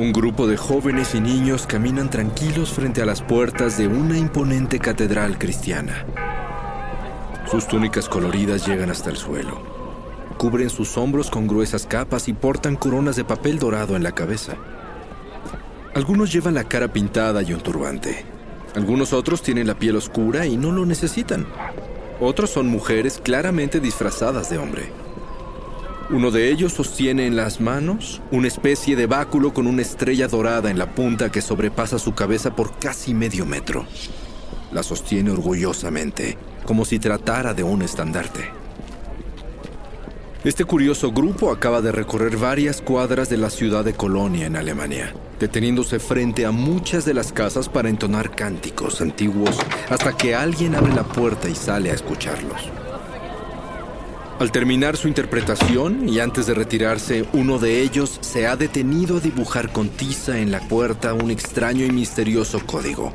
Un grupo de jóvenes y niños caminan tranquilos frente a las puertas de una imponente catedral cristiana. Sus túnicas coloridas llegan hasta el suelo. Cubren sus hombros con gruesas capas y portan coronas de papel dorado en la cabeza. Algunos llevan la cara pintada y un turbante. Algunos otros tienen la piel oscura y no lo necesitan. Otros son mujeres claramente disfrazadas de hombre. Uno de ellos sostiene en las manos una especie de báculo con una estrella dorada en la punta que sobrepasa su cabeza por casi medio metro. La sostiene orgullosamente, como si tratara de un estandarte. Este curioso grupo acaba de recorrer varias cuadras de la ciudad de Colonia, en Alemania, deteniéndose frente a muchas de las casas para entonar cánticos antiguos hasta que alguien abre la puerta y sale a escucharlos. Al terminar su interpretación y antes de retirarse, uno de ellos se ha detenido a dibujar con tiza en la puerta un extraño y misterioso código.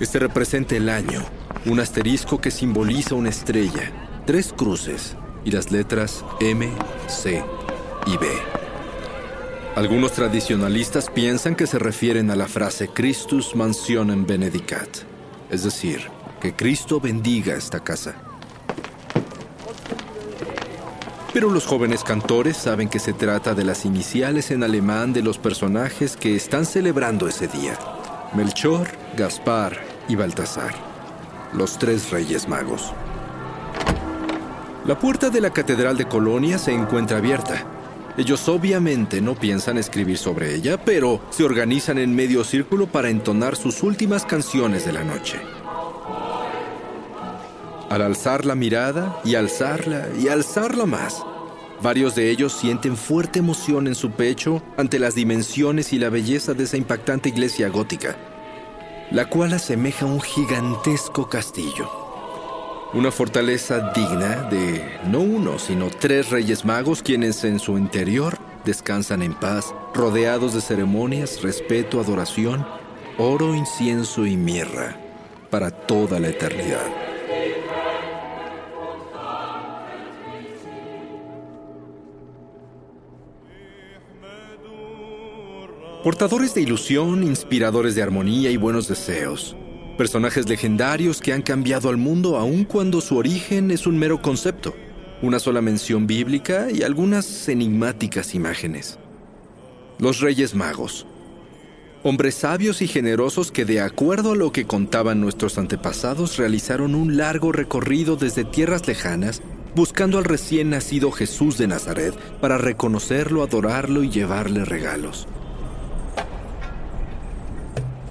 Este representa el año, un asterisco que simboliza una estrella, tres cruces y las letras M, C y B. Algunos tradicionalistas piensan que se refieren a la frase Christus mansionem benedicat, es decir, que Cristo bendiga esta casa. Pero los jóvenes cantores saben que se trata de las iniciales en alemán de los personajes que están celebrando ese día. Melchor, Gaspar y Baltasar, los tres reyes magos. La puerta de la Catedral de Colonia se encuentra abierta. Ellos obviamente no piensan escribir sobre ella, pero se organizan en medio círculo para entonar sus últimas canciones de la noche. Al alzar la mirada y alzarla y alzarla más, varios de ellos sienten fuerte emoción en su pecho ante las dimensiones y la belleza de esa impactante iglesia gótica, la cual asemeja un gigantesco castillo. Una fortaleza digna de no uno, sino tres reyes magos quienes en su interior descansan en paz, rodeados de ceremonias, respeto, adoración, oro, incienso y mirra para toda la eternidad. Portadores de ilusión, inspiradores de armonía y buenos deseos. Personajes legendarios que han cambiado al mundo aun cuando su origen es un mero concepto, una sola mención bíblica y algunas enigmáticas imágenes. Los Reyes Magos. Hombres sabios y generosos que de acuerdo a lo que contaban nuestros antepasados realizaron un largo recorrido desde tierras lejanas buscando al recién nacido Jesús de Nazaret para reconocerlo, adorarlo y llevarle regalos.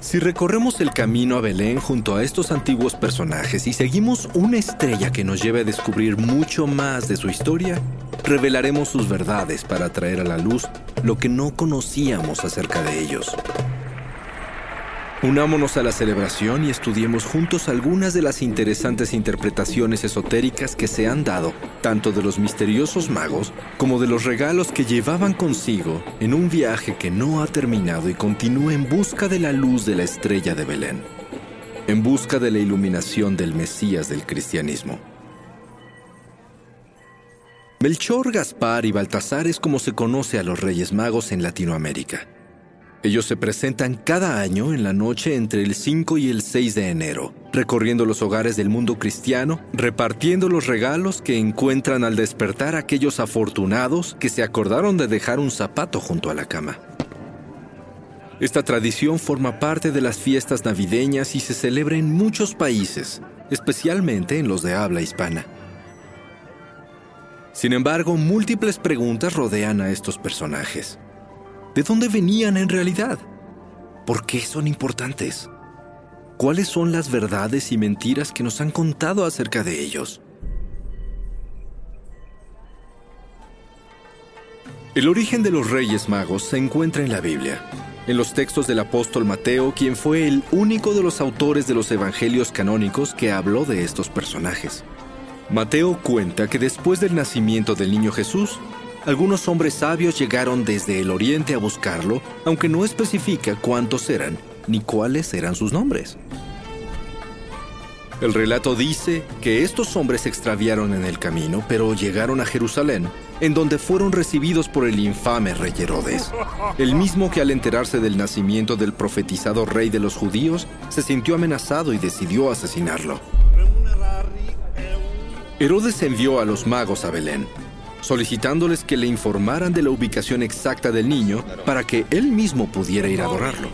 Si recorremos el camino a Belén junto a estos antiguos personajes y seguimos una estrella que nos lleve a descubrir mucho más de su historia, revelaremos sus verdades para traer a la luz lo que no conocíamos acerca de ellos. Unámonos a la celebración y estudiemos juntos algunas de las interesantes interpretaciones esotéricas que se han dado, tanto de los misteriosos magos como de los regalos que llevaban consigo en un viaje que no ha terminado y continúa en busca de la luz de la estrella de Belén, en busca de la iluminación del Mesías del cristianismo. Melchor, Gaspar y Baltasar es como se conoce a los Reyes Magos en Latinoamérica. Ellos se presentan cada año en la noche entre el 5 y el 6 de enero, recorriendo los hogares del mundo cristiano, repartiendo los regalos que encuentran al despertar aquellos afortunados que se acordaron de dejar un zapato junto a la cama. Esta tradición forma parte de las fiestas navideñas y se celebra en muchos países, especialmente en los de habla hispana. Sin embargo, múltiples preguntas rodean a estos personajes. ¿De dónde venían en realidad? ¿Por qué son importantes? ¿Cuáles son las verdades y mentiras que nos han contado acerca de ellos? El origen de los Reyes Magos se encuentra en la Biblia, en los textos del apóstol Mateo, quien fue el único de los autores de los evangelios canónicos que habló de estos personajes. Mateo cuenta que después del nacimiento del niño Jesús, algunos hombres sabios llegaron desde el oriente a buscarlo, aunque no especifica cuántos eran ni cuáles eran sus nombres. El relato dice que estos hombres se extraviaron en el camino, pero llegaron a Jerusalén, en donde fueron recibidos por el infame rey Herodes, el mismo que al enterarse del nacimiento del profetizado rey de los judíos, se sintió amenazado y decidió asesinarlo. Herodes envió a los magos a Belén, solicitándoles que le informaran de la ubicación exacta del niño para que él mismo pudiera ir a adorarlo.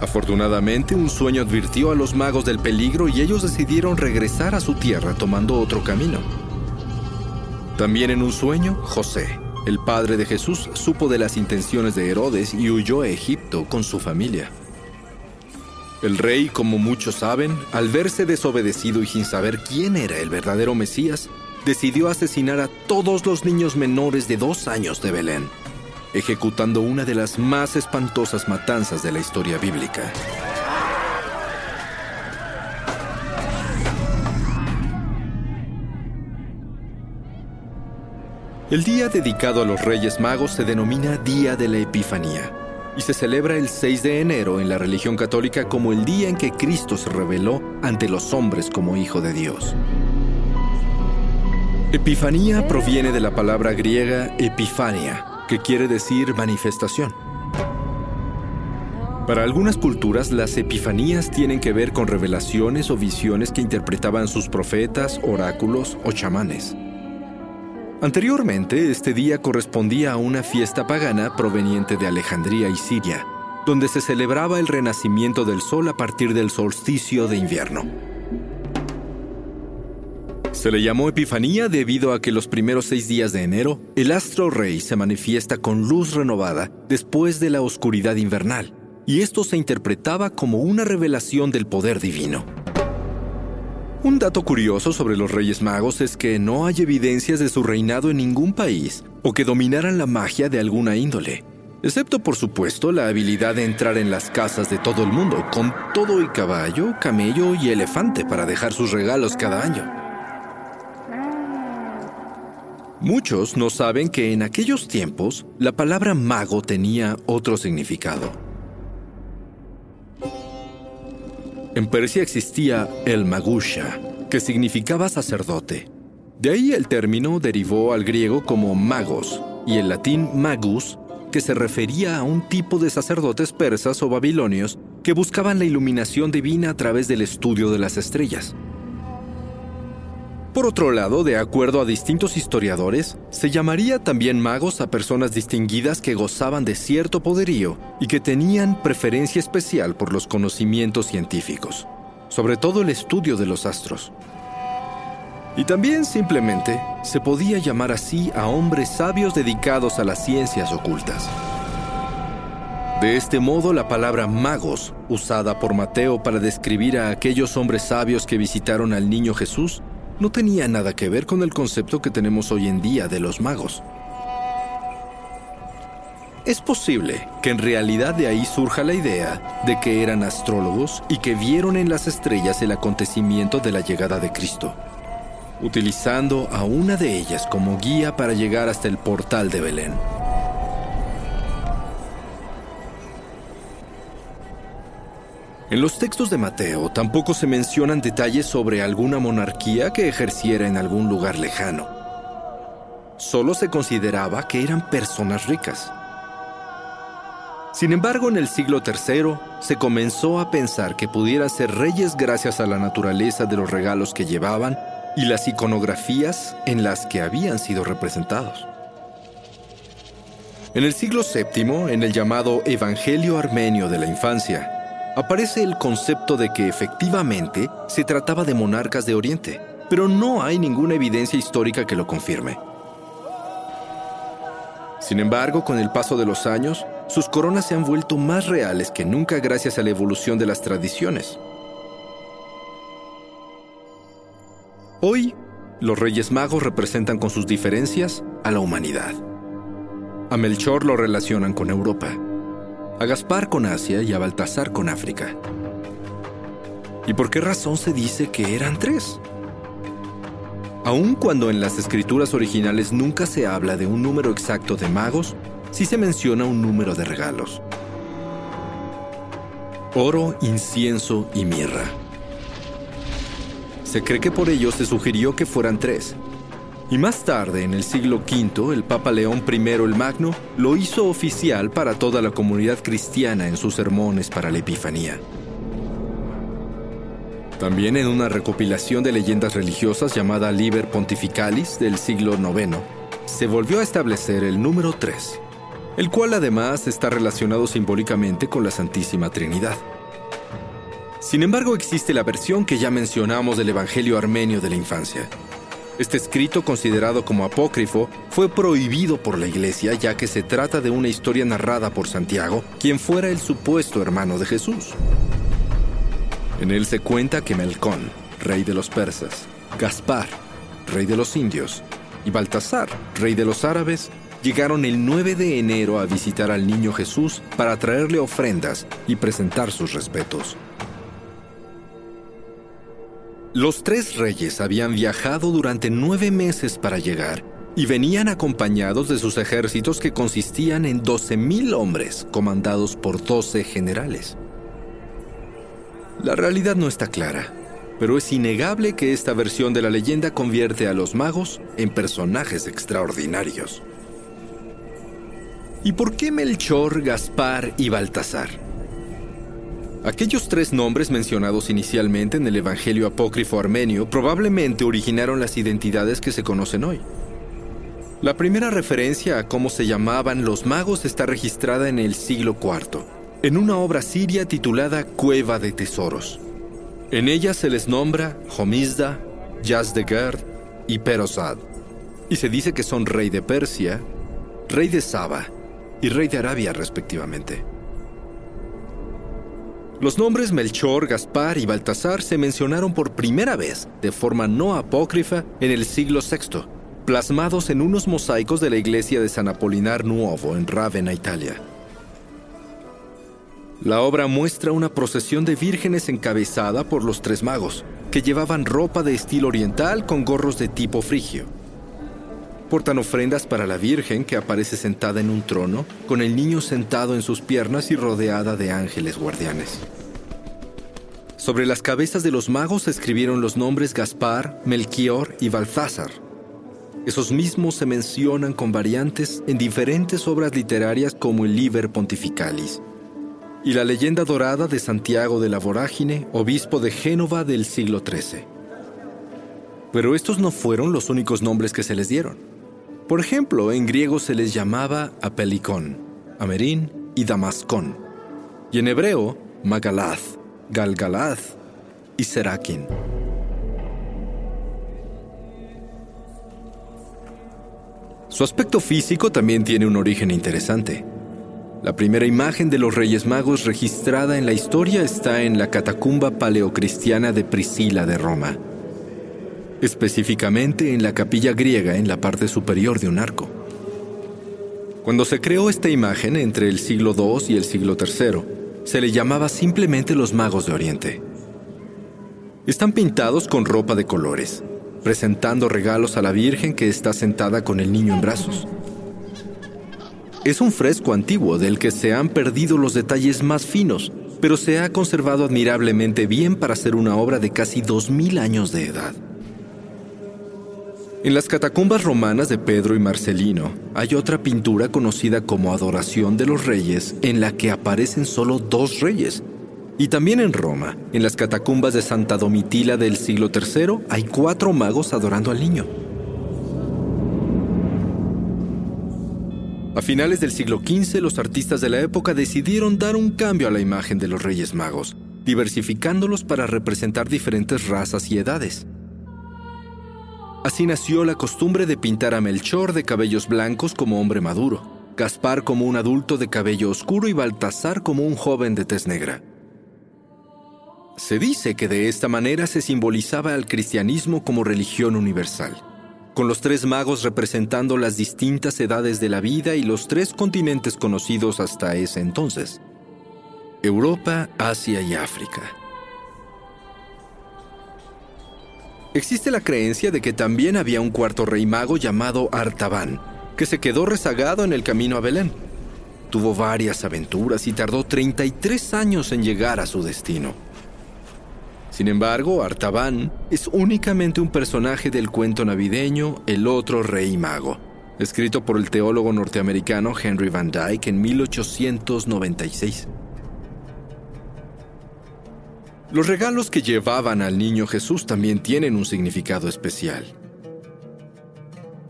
Afortunadamente, un sueño advirtió a los magos del peligro y ellos decidieron regresar a su tierra tomando otro camino. También en un sueño, José, el padre de Jesús, supo de las intenciones de Herodes y huyó a Egipto con su familia. El rey, como muchos saben, al verse desobedecido y sin saber quién era el verdadero Mesías, decidió asesinar a todos los niños menores de dos años de Belén, ejecutando una de las más espantosas matanzas de la historia bíblica. El día dedicado a los Reyes Magos se denomina Día de la Epifanía y se celebra el 6 de enero en la religión católica como el día en que Cristo se reveló ante los hombres como Hijo de Dios. Epifanía proviene de la palabra griega epifania, que quiere decir manifestación. Para algunas culturas, las epifanías tienen que ver con revelaciones o visiones que interpretaban sus profetas, oráculos o chamanes. Anteriormente, este día correspondía a una fiesta pagana proveniente de Alejandría y Siria, donde se celebraba el renacimiento del sol a partir del solsticio de invierno. Se le llamó Epifanía debido a que los primeros seis días de enero, el astro rey se manifiesta con luz renovada después de la oscuridad invernal, y esto se interpretaba como una revelación del poder divino. Un dato curioso sobre los Reyes Magos es que no hay evidencias de su reinado en ningún país o que dominaran la magia de alguna índole, excepto por supuesto la habilidad de entrar en las casas de todo el mundo con todo el caballo, camello y elefante para dejar sus regalos cada año. Muchos no saben que en aquellos tiempos la palabra mago tenía otro significado. En Persia existía el magusha, que significaba sacerdote. De ahí el término derivó al griego como magos y el latín magus, que se refería a un tipo de sacerdotes persas o babilonios que buscaban la iluminación divina a través del estudio de las estrellas. Por otro lado, de acuerdo a distintos historiadores, se llamaría también magos a personas distinguidas que gozaban de cierto poderío y que tenían preferencia especial por los conocimientos científicos, sobre todo el estudio de los astros. Y también simplemente se podía llamar así a hombres sabios dedicados a las ciencias ocultas. De este modo, la palabra magos, usada por Mateo para describir a aquellos hombres sabios que visitaron al niño Jesús, no tenía nada que ver con el concepto que tenemos hoy en día de los magos. Es posible que en realidad de ahí surja la idea de que eran astrólogos y que vieron en las estrellas el acontecimiento de la llegada de Cristo, utilizando a una de ellas como guía para llegar hasta el portal de Belén. En los textos de Mateo tampoco se mencionan detalles sobre alguna monarquía que ejerciera en algún lugar lejano. solo se consideraba que eran personas ricas. Sin embargo, en el siglo III se comenzó a pensar que pudieran ser reyes gracias a la naturaleza de los regalos que llevaban y las iconografías en las que habían sido representados. En el siglo VII, en el llamado Evangelio Armenio de la Infancia, aparece el concepto de que efectivamente se trataba de monarcas de Oriente, pero no hay ninguna evidencia histórica que lo confirme. Sin embargo, con el paso de los años, sus coronas se han vuelto más reales que nunca gracias a la evolución de las tradiciones. Hoy, los Reyes Magos representan con sus diferencias a la humanidad. A Melchor lo relacionan con Europa, a Gaspar con Asia y a Baltasar con África. ¿Y por qué razón se dice que eran tres? Aun cuando en las escrituras originales nunca se habla de un número exacto de magos, sí se menciona un número de regalos. Oro, incienso y mirra. Se cree que por ello se sugirió que fueran tres, y más tarde, en el siglo V, el Papa León I el Magno lo hizo oficial para toda la comunidad cristiana en sus sermones para la Epifanía. También en una recopilación de leyendas religiosas llamada Liber Pontificalis del siglo IX, se volvió a establecer el número 3, el cual además está relacionado simbólicamente con la Santísima Trinidad. Sin embargo, existe la versión que ya mencionamos del Evangelio armenio de la infancia, este escrito, considerado como apócrifo, fue prohibido por la Iglesia ya que se trata de una historia narrada por Santiago, quien fuera el supuesto hermano de Jesús. En él se cuenta que Melcón, rey de los persas, Gaspar, rey de los indios, y Baltasar, rey de los árabes, llegaron el 9 de enero a visitar al niño Jesús para traerle ofrendas y presentar sus respetos. Los tres reyes habían viajado durante nueve meses para llegar y venían acompañados de sus ejércitos que consistían en 12.000 hombres comandados por 12 generales. La realidad no está clara, pero es innegable que esta versión de la leyenda convierte a los magos en personajes extraordinarios. ¿Y por qué Melchor, Gaspar y Baltasar? Aquellos tres nombres mencionados inicialmente en el Evangelio apócrifo armenio probablemente originaron las identidades que se conocen hoy. La primera referencia a cómo se llamaban los magos está registrada en el siglo IV, en una obra siria titulada Cueva de Tesoros. En ella se les nombra Homizda, Yazdegerd y Perosad, y se dice que son rey de Persia, rey de Saba y rey de Arabia respectivamente. Los nombres Melchor, Gaspar y Baltasar se mencionaron por primera vez, de forma no apócrifa, en el siglo VI, plasmados en unos mosaicos de la iglesia de San Apolinar Nuovo en Ravenna, Italia. La obra muestra una procesión de vírgenes encabezada por los tres magos, que llevaban ropa de estilo oriental con gorros de tipo frigio. Portan ofrendas para la Virgen que aparece sentada en un trono, con el niño sentado en sus piernas y rodeada de ángeles guardianes. Sobre las cabezas de los magos escribieron los nombres Gaspar, Melchior y Balthazar. Esos mismos se mencionan con variantes en diferentes obras literarias como el Liber Pontificalis y la leyenda dorada de Santiago de la Vorágine, obispo de Génova del siglo XIII. Pero estos no fueron los únicos nombres que se les dieron. Por ejemplo, en griego se les llamaba Apelicón, Amerin y Damascón, y en hebreo Magalath, Galgalath y Serakin. Su aspecto físico también tiene un origen interesante. La primera imagen de los Reyes Magos registrada en la historia está en la catacumba paleocristiana de Priscila de Roma específicamente en la capilla griega en la parte superior de un arco. Cuando se creó esta imagen entre el siglo II y el siglo III, se le llamaba simplemente los magos de Oriente. Están pintados con ropa de colores, presentando regalos a la Virgen que está sentada con el niño en brazos. Es un fresco antiguo del que se han perdido los detalles más finos, pero se ha conservado admirablemente bien para ser una obra de casi 2.000 años de edad. En las catacumbas romanas de Pedro y Marcelino hay otra pintura conocida como Adoración de los Reyes en la que aparecen solo dos reyes. Y también en Roma, en las catacumbas de Santa Domitila del siglo III, hay cuatro magos adorando al niño. A finales del siglo XV, los artistas de la época decidieron dar un cambio a la imagen de los Reyes Magos, diversificándolos para representar diferentes razas y edades. Así nació la costumbre de pintar a Melchor de cabellos blancos como hombre maduro, Gaspar como un adulto de cabello oscuro y Baltasar como un joven de tez negra. Se dice que de esta manera se simbolizaba al cristianismo como religión universal, con los tres magos representando las distintas edades de la vida y los tres continentes conocidos hasta ese entonces, Europa, Asia y África. Existe la creencia de que también había un cuarto rey mago llamado Artaban, que se quedó rezagado en el camino a Belén. Tuvo varias aventuras y tardó 33 años en llegar a su destino. Sin embargo, Artaban es únicamente un personaje del cuento navideño El otro rey mago, escrito por el teólogo norteamericano Henry Van Dyke en 1896. Los regalos que llevaban al niño Jesús también tienen un significado especial.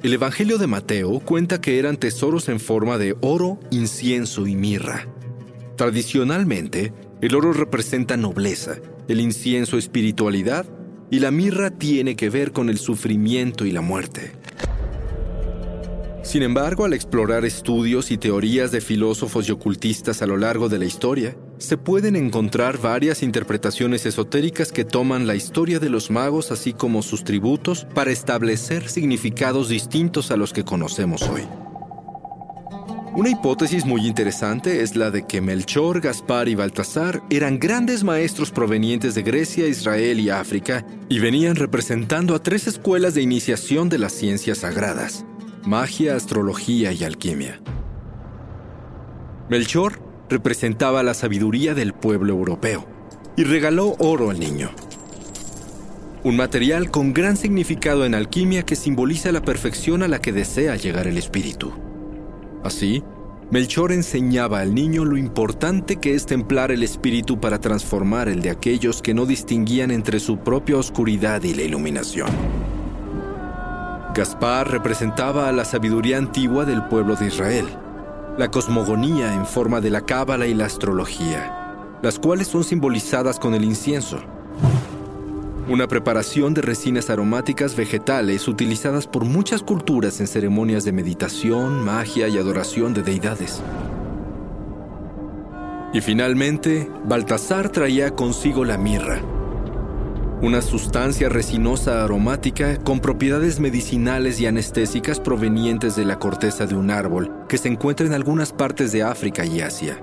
El Evangelio de Mateo cuenta que eran tesoros en forma de oro, incienso y mirra. Tradicionalmente, el oro representa nobleza, el incienso espiritualidad y la mirra tiene que ver con el sufrimiento y la muerte. Sin embargo, al explorar estudios y teorías de filósofos y ocultistas a lo largo de la historia, se pueden encontrar varias interpretaciones esotéricas que toman la historia de los magos así como sus tributos para establecer significados distintos a los que conocemos hoy. Una hipótesis muy interesante es la de que Melchor, Gaspar y Baltasar eran grandes maestros provenientes de Grecia, Israel y África y venían representando a tres escuelas de iniciación de las ciencias sagradas, magia, astrología y alquimia. Melchor representaba la sabiduría del pueblo europeo y regaló oro al niño. Un material con gran significado en alquimia que simboliza la perfección a la que desea llegar el espíritu. Así, Melchor enseñaba al niño lo importante que es templar el espíritu para transformar el de aquellos que no distinguían entre su propia oscuridad y la iluminación. Gaspar representaba a la sabiduría antigua del pueblo de Israel la cosmogonía en forma de la cábala y la astrología, las cuales son simbolizadas con el incienso. Una preparación de resinas aromáticas vegetales utilizadas por muchas culturas en ceremonias de meditación, magia y adoración de deidades. Y finalmente, Baltasar traía consigo la mirra, una sustancia resinosa aromática con propiedades medicinales y anestésicas provenientes de la corteza de un árbol que se encuentra en algunas partes de África y Asia,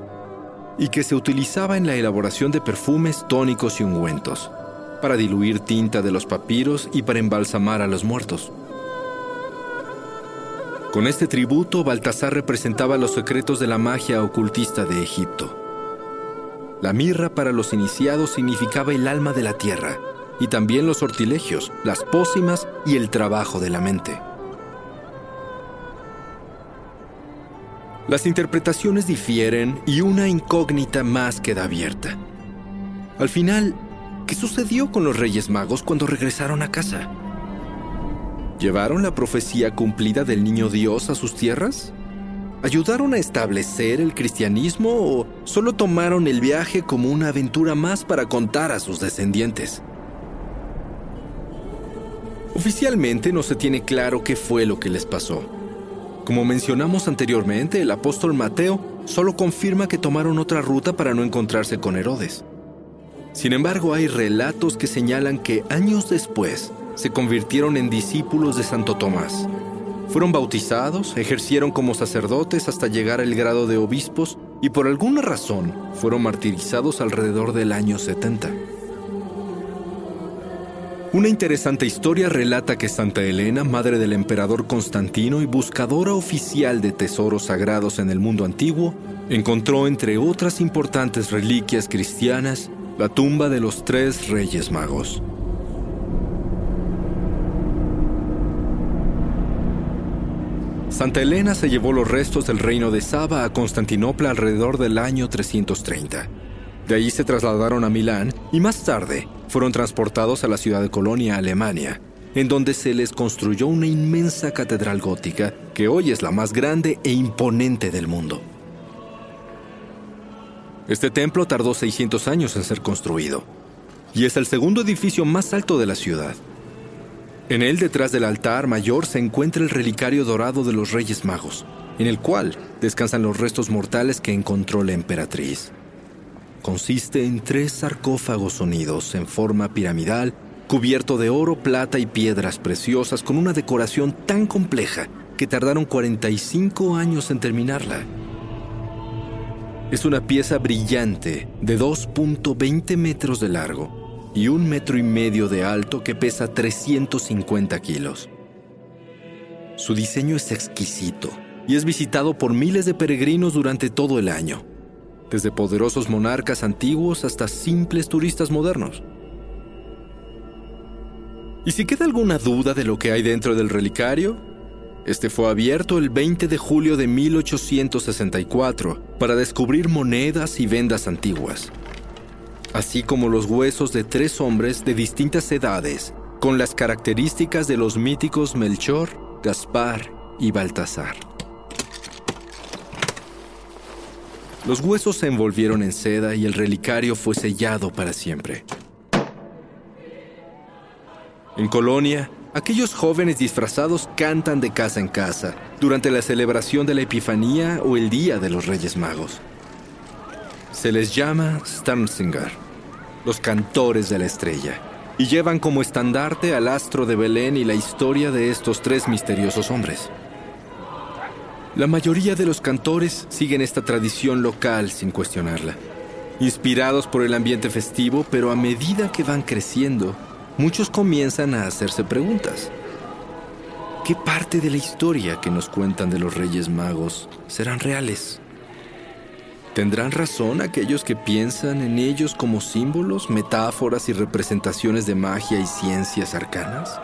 y que se utilizaba en la elaboración de perfumes, tónicos y ungüentos, para diluir tinta de los papiros y para embalsamar a los muertos. Con este tributo, Baltasar representaba los secretos de la magia ocultista de Egipto. La mirra para los iniciados significaba el alma de la tierra, y también los sortilegios, las pócimas y el trabajo de la mente. Las interpretaciones difieren y una incógnita más queda abierta. Al final, ¿qué sucedió con los Reyes Magos cuando regresaron a casa? ¿Llevaron la profecía cumplida del niño Dios a sus tierras? ¿Ayudaron a establecer el cristianismo o solo tomaron el viaje como una aventura más para contar a sus descendientes? Oficialmente no se tiene claro qué fue lo que les pasó. Como mencionamos anteriormente, el apóstol Mateo solo confirma que tomaron otra ruta para no encontrarse con Herodes. Sin embargo, hay relatos que señalan que años después se convirtieron en discípulos de Santo Tomás. Fueron bautizados, ejercieron como sacerdotes hasta llegar al grado de obispos y por alguna razón fueron martirizados alrededor del año 70. Una interesante historia relata que Santa Elena, madre del emperador Constantino y buscadora oficial de tesoros sagrados en el mundo antiguo, encontró entre otras importantes reliquias cristianas la tumba de los tres reyes magos. Santa Elena se llevó los restos del reino de Saba a Constantinopla alrededor del año 330. De ahí se trasladaron a Milán y más tarde fueron transportados a la ciudad de Colonia, Alemania, en donde se les construyó una inmensa catedral gótica que hoy es la más grande e imponente del mundo. Este templo tardó 600 años en ser construido y es el segundo edificio más alto de la ciudad. En él, detrás del altar mayor, se encuentra el relicario dorado de los Reyes Magos, en el cual descansan los restos mortales que encontró la emperatriz. Consiste en tres sarcófagos unidos en forma piramidal, cubierto de oro, plata y piedras preciosas con una decoración tan compleja que tardaron 45 años en terminarla. Es una pieza brillante de 2.20 metros de largo y un metro y medio de alto que pesa 350 kilos. Su diseño es exquisito y es visitado por miles de peregrinos durante todo el año, desde poderosos monarcas antiguos hasta simples turistas modernos. ¿Y si queda alguna duda de lo que hay dentro del relicario? Este fue abierto el 20 de julio de 1864 para descubrir monedas y vendas antiguas así como los huesos de tres hombres de distintas edades, con las características de los míticos Melchor, Gaspar y Baltasar. Los huesos se envolvieron en seda y el relicario fue sellado para siempre. En Colonia, aquellos jóvenes disfrazados cantan de casa en casa durante la celebración de la Epifanía o el Día de los Reyes Magos. Se les llama Sternsinger, los cantores de la estrella, y llevan como estandarte al astro de Belén y la historia de estos tres misteriosos hombres. La mayoría de los cantores siguen esta tradición local sin cuestionarla, inspirados por el ambiente festivo, pero a medida que van creciendo, muchos comienzan a hacerse preguntas. ¿Qué parte de la historia que nos cuentan de los Reyes Magos serán reales? ¿Tendrán razón aquellos que piensan en ellos como símbolos, metáforas y representaciones de magia y ciencias arcanas?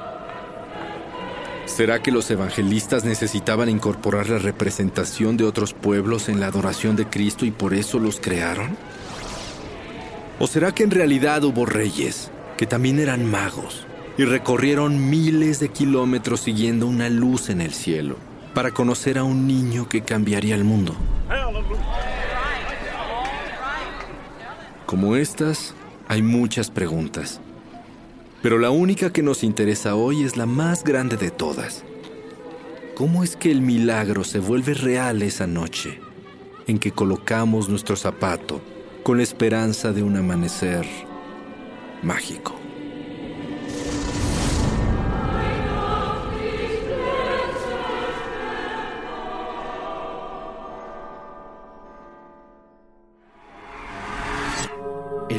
¿Será que los evangelistas necesitaban incorporar la representación de otros pueblos en la adoración de Cristo y por eso los crearon? ¿O será que en realidad hubo reyes que también eran magos y recorrieron miles de kilómetros siguiendo una luz en el cielo para conocer a un niño que cambiaría el mundo? Como estas, hay muchas preguntas. Pero la única que nos interesa hoy es la más grande de todas. ¿Cómo es que el milagro se vuelve real esa noche en que colocamos nuestro zapato con la esperanza de un amanecer mágico?